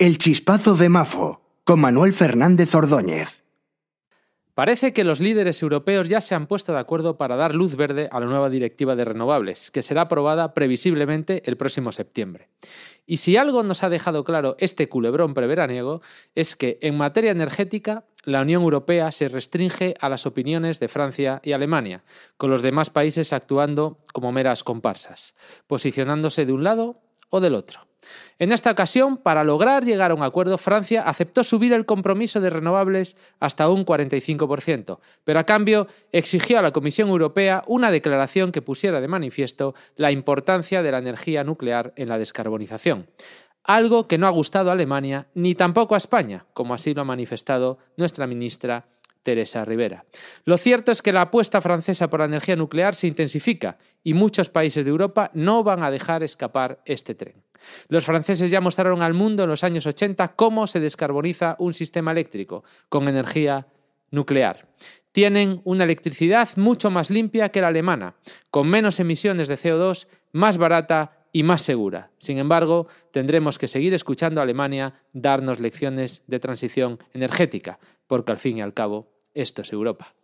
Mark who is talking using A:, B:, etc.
A: El chispazo de Mafo, con Manuel Fernández Ordóñez.
B: Parece que los líderes europeos ya se han puesto de acuerdo para dar luz verde a la nueva directiva de renovables, que será aprobada previsiblemente el próximo septiembre. Y si algo nos ha dejado claro este culebrón preveraniego, es que en materia energética la Unión Europea se restringe a las opiniones de Francia y Alemania, con los demás países actuando como meras comparsas, posicionándose de un lado o del otro. En esta ocasión, para lograr llegar a un acuerdo, Francia aceptó subir el compromiso de renovables hasta un 45%, pero a cambio exigió a la Comisión Europea una declaración que pusiera de manifiesto la importancia de la energía nuclear en la descarbonización algo que no ha gustado a Alemania ni tampoco a España, como así lo ha manifestado nuestra ministra Teresa Rivera. Lo cierto es que la apuesta francesa por la energía nuclear se intensifica y muchos países de Europa no van a dejar escapar este tren. Los franceses ya mostraron al mundo en los años 80 cómo se descarboniza un sistema eléctrico con energía nuclear. Tienen una electricidad mucho más limpia que la alemana, con menos emisiones de CO2, más barata y más segura. Sin embargo, tendremos que seguir escuchando a Alemania darnos lecciones de transición energética, porque al fin y al cabo esto es Europa.